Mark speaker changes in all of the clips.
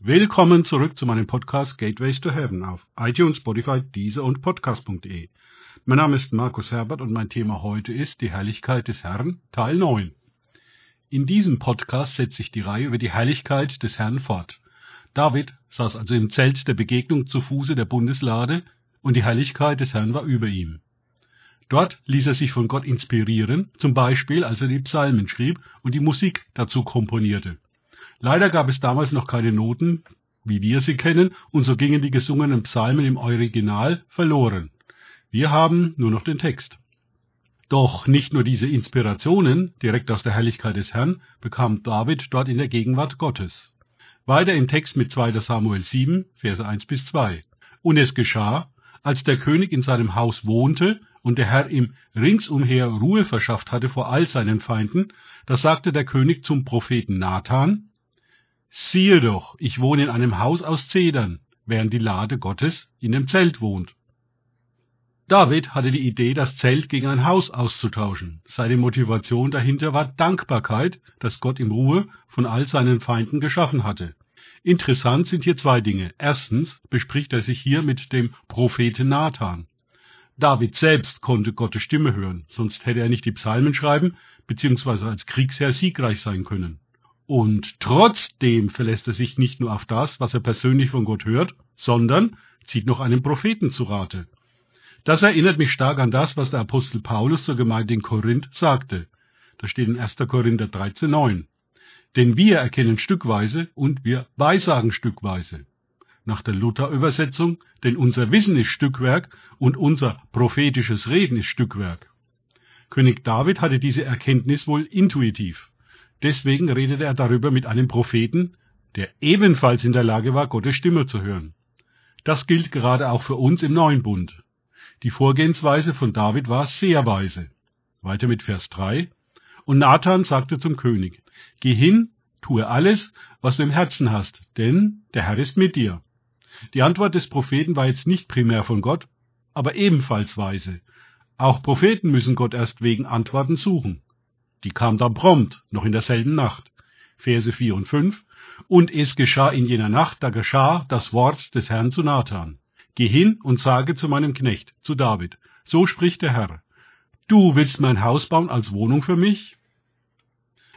Speaker 1: Willkommen zurück zu meinem Podcast Gateways to Heaven auf iTunes, Spotify, Deezer und Podcast.de. Mein Name ist Markus Herbert und mein Thema heute ist die Herrlichkeit des Herrn, Teil 9. In diesem Podcast setze ich die Reihe über die Herrlichkeit des Herrn fort. David saß also im Zelt der Begegnung zu Fuße der Bundeslade und die Herrlichkeit des Herrn war über ihm. Dort ließ er sich von Gott inspirieren, zum Beispiel als er die Psalmen schrieb und die Musik dazu komponierte. Leider gab es damals noch keine Noten, wie wir sie kennen, und so gingen die gesungenen Psalmen im Original verloren. Wir haben nur noch den Text. Doch nicht nur diese Inspirationen direkt aus der Herrlichkeit des Herrn bekam David dort in der Gegenwart Gottes. Weiter im Text mit 2. Samuel 7, Verse 1 bis 2. Und es geschah, als der König in seinem Haus wohnte und der Herr ihm ringsumher Ruhe verschafft hatte vor all seinen Feinden, da sagte der König zum Propheten Nathan, Siehe doch, ich wohne in einem Haus aus Zedern, während die Lade Gottes in dem Zelt wohnt. David hatte die Idee, das Zelt gegen ein Haus auszutauschen. Seine Motivation dahinter war Dankbarkeit, dass Gott im Ruhe von all seinen Feinden geschaffen hatte. Interessant sind hier zwei Dinge. Erstens bespricht er sich hier mit dem Propheten Nathan. David selbst konnte Gottes Stimme hören, sonst hätte er nicht die Psalmen schreiben bzw. als Kriegsherr siegreich sein können. Und trotzdem verlässt er sich nicht nur auf das, was er persönlich von Gott hört, sondern zieht noch einen Propheten zu Rate. Das erinnert mich stark an das, was der Apostel Paulus zur Gemeinde in Korinth sagte. Da steht in 1. Korinther 13,9. Denn wir erkennen stückweise und wir weissagen stückweise. Nach der Luther-Übersetzung, denn unser Wissen ist Stückwerk und unser prophetisches Reden ist Stückwerk. König David hatte diese Erkenntnis wohl intuitiv. Deswegen redete er darüber mit einem Propheten, der ebenfalls in der Lage war, Gottes Stimme zu hören. Das gilt gerade auch für uns im neuen Bund. Die Vorgehensweise von David war sehr weise. Weiter mit Vers 3. Und Nathan sagte zum König, Geh hin, tue alles, was du im Herzen hast, denn der Herr ist mit dir. Die Antwort des Propheten war jetzt nicht primär von Gott, aber ebenfalls weise. Auch Propheten müssen Gott erst wegen Antworten suchen. Die kam dann prompt, noch in derselben Nacht. Verse 4 und 5. Und es geschah in jener Nacht, da geschah das Wort des Herrn zu Nathan. Geh hin und sage zu meinem Knecht, zu David, so spricht der Herr. Du willst mein Haus bauen als Wohnung für mich?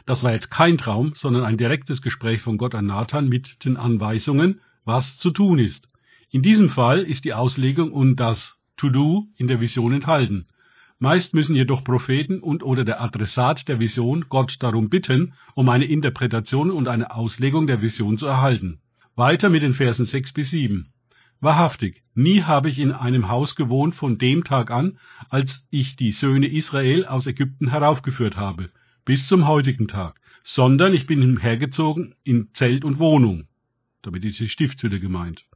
Speaker 1: Das war jetzt kein Traum, sondern ein direktes Gespräch von Gott an Nathan mit den Anweisungen, was zu tun ist. In diesem Fall ist die Auslegung und das To-Do in der Vision enthalten. Meist müssen jedoch Propheten und oder der Adressat der Vision Gott darum bitten, um eine Interpretation und eine Auslegung der Vision zu erhalten. Weiter mit den Versen 6 bis 7. Wahrhaftig, nie habe ich in einem Haus gewohnt von dem Tag an, als ich die Söhne Israel aus Ägypten heraufgeführt habe, bis zum heutigen Tag, sondern ich bin umhergezogen in Zelt und Wohnung. Damit ist die Stiftshütte gemeint.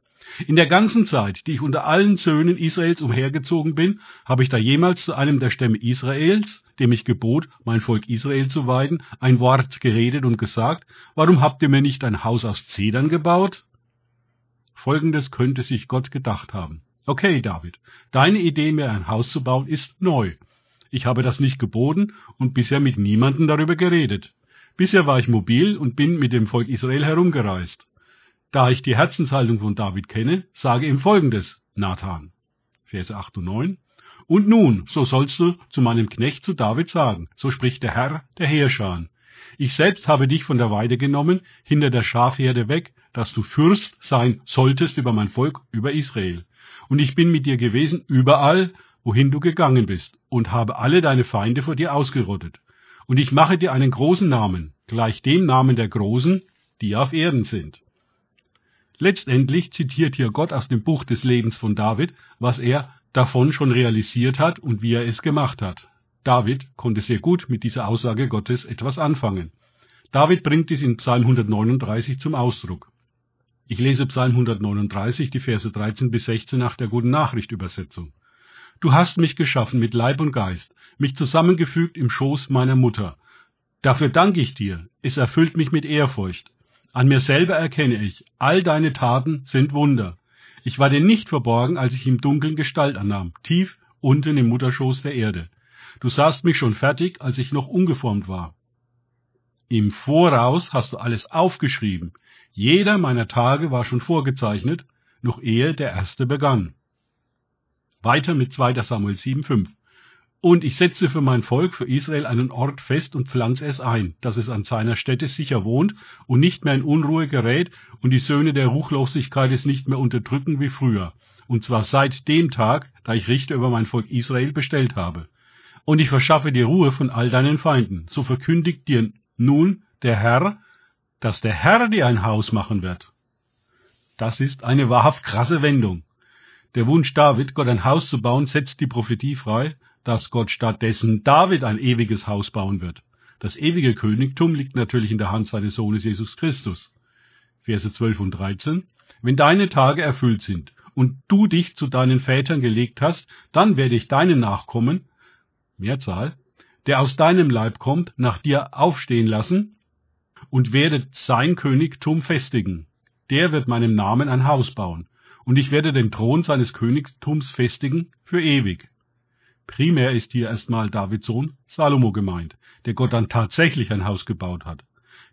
Speaker 1: In der ganzen Zeit, die ich unter allen Söhnen Israels umhergezogen bin, habe ich da jemals zu einem der Stämme Israels, dem ich gebot, mein Volk Israel zu weiden, ein Wort geredet und gesagt, warum habt ihr mir nicht ein Haus aus Zedern gebaut? Folgendes könnte sich Gott gedacht haben. Okay, David, deine Idee, mir ein Haus zu bauen, ist neu. Ich habe das nicht geboten und bisher mit niemandem darüber geredet. Bisher war ich mobil und bin mit dem Volk Israel herumgereist. Da ich die Herzenshaltung von David kenne, sage ihm folgendes, Nathan. Verse 8 und 9. Und nun, so sollst du zu meinem Knecht zu David sagen, so spricht der Herr, der Heerscharen. Ich selbst habe dich von der Weide genommen, hinter der Schafherde weg, dass du Fürst sein solltest über mein Volk, über Israel. Und ich bin mit dir gewesen überall, wohin du gegangen bist, und habe alle deine Feinde vor dir ausgerottet. Und ich mache dir einen großen Namen, gleich dem Namen der Großen, die auf Erden sind. Letztendlich zitiert hier Gott aus dem Buch des Lebens von David, was er davon schon realisiert hat und wie er es gemacht hat. David konnte sehr gut mit dieser Aussage Gottes etwas anfangen. David bringt dies in Psalm 139 zum Ausdruck. Ich lese Psalm 139, die Verse 13 bis 16 nach der Guten Nachricht Übersetzung. Du hast mich geschaffen mit Leib und Geist, mich zusammengefügt im Schoß meiner Mutter. Dafür danke ich dir, es erfüllt mich mit Ehrfurcht. An mir selber erkenne ich, all deine Taten sind Wunder. Ich war dir nicht verborgen, als ich im Dunkeln Gestalt annahm, tief unten im Mutterschoß der Erde. Du sahst mich schon fertig, als ich noch ungeformt war. Im Voraus hast du alles aufgeschrieben. Jeder meiner Tage war schon vorgezeichnet, noch ehe der erste begann. Weiter mit 2. Samuel 7,5. Und ich setze für mein Volk, für Israel, einen Ort fest und pflanze es ein, dass es an seiner Stätte sicher wohnt und nicht mehr in Unruhe gerät und die Söhne der Ruchlosigkeit es nicht mehr unterdrücken wie früher. Und zwar seit dem Tag, da ich Richter über mein Volk Israel bestellt habe. Und ich verschaffe dir Ruhe von all deinen Feinden. So verkündigt dir nun der Herr, dass der Herr dir ein Haus machen wird. Das ist eine wahrhaft krasse Wendung. Der Wunsch David, Gott ein Haus zu bauen, setzt die Prophetie frei, dass Gott stattdessen David ein ewiges Haus bauen wird. Das ewige Königtum liegt natürlich in der Hand seines Sohnes Jesus Christus. Verse 12 und 13. Wenn deine Tage erfüllt sind und du dich zu deinen Vätern gelegt hast, dann werde ich deinen Nachkommen, Mehrzahl, der aus deinem Leib kommt, nach dir aufstehen lassen und werde sein Königtum festigen. Der wird meinem Namen ein Haus bauen, und ich werde den Thron seines Königtums festigen für ewig. Primär ist hier erstmal Davids Sohn Salomo gemeint, der Gott dann tatsächlich ein Haus gebaut hat.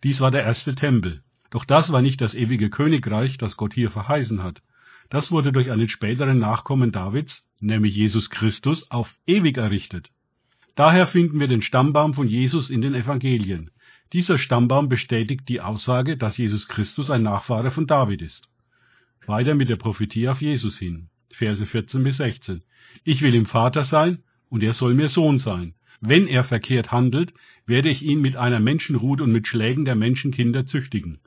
Speaker 1: Dies war der erste Tempel. Doch das war nicht das ewige Königreich, das Gott hier verheißen hat. Das wurde durch einen späteren Nachkommen Davids, nämlich Jesus Christus, auf ewig errichtet. Daher finden wir den Stammbaum von Jesus in den Evangelien. Dieser Stammbaum bestätigt die Aussage, dass Jesus Christus ein Nachfahre von David ist. Weiter mit der Prophetie auf Jesus hin. Verse 14 bis 16. Ich will ihm Vater sein, und er soll mir Sohn sein. Wenn er verkehrt handelt, werde ich ihn mit einer Menschenrute und mit Schlägen der Menschenkinder züchtigen.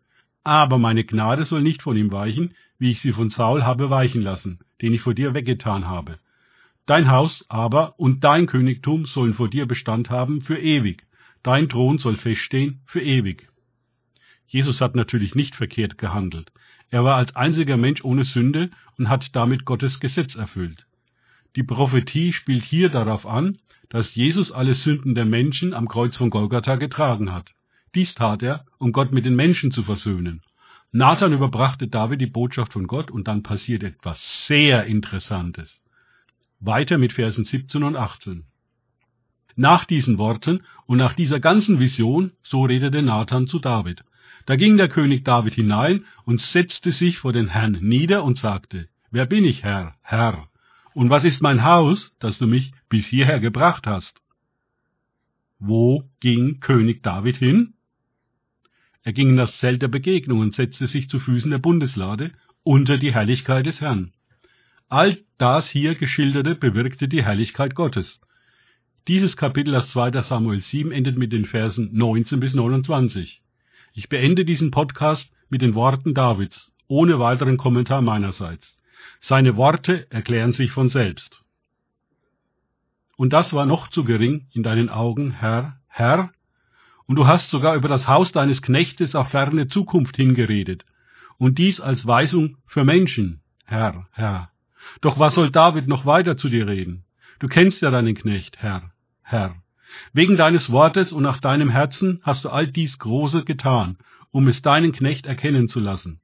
Speaker 1: Aber meine Gnade soll nicht von ihm weichen, wie ich sie von Saul habe weichen lassen, den ich vor dir weggetan habe. Dein Haus aber und dein Königtum sollen vor dir Bestand haben für ewig. Dein Thron soll feststehen für ewig. Jesus hat natürlich nicht verkehrt gehandelt. Er war als einziger Mensch ohne Sünde und hat damit Gottes Gesetz erfüllt. Die Prophetie spielt hier darauf an, dass Jesus alle Sünden der Menschen am Kreuz von Golgatha getragen hat. Dies tat er, um Gott mit den Menschen zu versöhnen. Nathan überbrachte David die Botschaft von Gott und dann passiert etwas sehr Interessantes. Weiter mit Versen 17 und 18. Nach diesen Worten und nach dieser ganzen Vision, so redete Nathan zu David. Da ging der König David hinein und setzte sich vor den Herrn nieder und sagte, Wer bin ich, Herr, Herr? Und was ist mein Haus, das du mich bis hierher gebracht hast? Wo ging König David hin? Er ging in das Zelt der Begegnung und setzte sich zu Füßen der Bundeslade unter die Herrlichkeit des Herrn. All das hier geschilderte bewirkte die Herrlichkeit Gottes. Dieses Kapitel aus 2. Samuel 7 endet mit den Versen 19 bis 29. Ich beende diesen Podcast mit den Worten Davids, ohne weiteren Kommentar meinerseits. Seine Worte erklären sich von selbst. Und das war noch zu gering in deinen Augen, Herr, Herr, und du hast sogar über das Haus deines Knechtes auf ferne Zukunft hingeredet, und dies als Weisung für Menschen, Herr, Herr. Doch was soll David noch weiter zu dir reden? Du kennst ja deinen Knecht, Herr, Herr. Wegen deines Wortes und nach deinem Herzen hast du all dies Große getan, um es deinen Knecht erkennen zu lassen.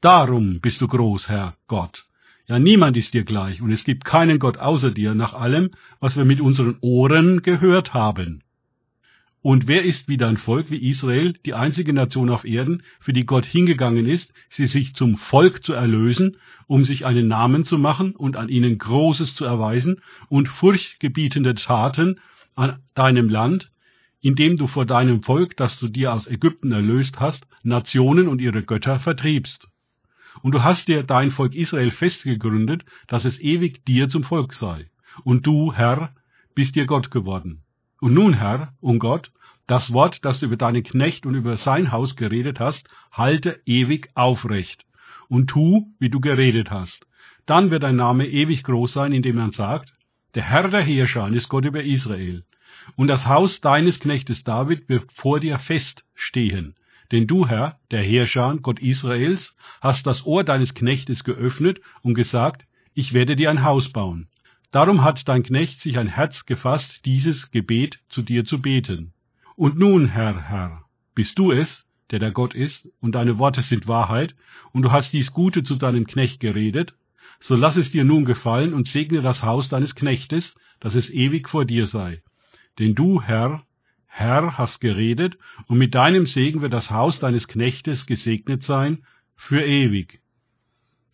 Speaker 1: Darum bist du groß, Herr Gott. Ja, niemand ist dir gleich, und es gibt keinen Gott außer dir, nach allem, was wir mit unseren Ohren gehört haben. Und wer ist wie dein Volk, wie Israel, die einzige Nation auf Erden, für die Gott hingegangen ist, sie sich zum Volk zu erlösen, um sich einen Namen zu machen und an ihnen Großes zu erweisen und furchtgebietende Taten an deinem Land, indem du vor deinem Volk, das du dir aus Ägypten erlöst hast, Nationen und ihre Götter vertriebst. Und du hast dir dein Volk Israel festgegründet, dass es ewig dir zum Volk sei. Und du, Herr, bist dir Gott geworden. Und nun, Herr, um Gott, das Wort, das du über deinen Knecht und über sein Haus geredet hast, halte ewig aufrecht. Und tu, wie du geredet hast. Dann wird dein Name ewig groß sein, indem man sagt, der Herr der Heerscharen ist Gott über Israel. Und das Haus deines Knechtes David wird vor dir feststehen. Denn du, Herr, der Heerschar, Gott Israels, hast das Ohr deines Knechtes geöffnet und gesagt, ich werde dir ein Haus bauen. Darum hat dein Knecht sich ein Herz gefasst, dieses Gebet zu dir zu beten. Und nun, Herr, Herr, bist du es, der der Gott ist, und deine Worte sind Wahrheit, und du hast dies Gute zu deinem Knecht geredet, so lass es dir nun gefallen und segne das Haus deines Knechtes, dass es ewig vor dir sei. Denn du, Herr, Herr, hast geredet, und mit deinem Segen wird das Haus deines Knechtes gesegnet sein, für ewig.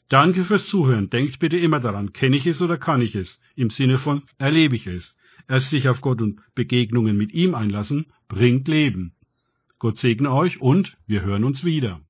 Speaker 1: Danke fürs Zuhören. Denkt bitte immer daran, kenne ich es oder kann ich es? Im Sinne von erlebe ich es. Erst sich auf Gott und Begegnungen mit ihm einlassen, bringt Leben. Gott segne euch und wir hören uns wieder.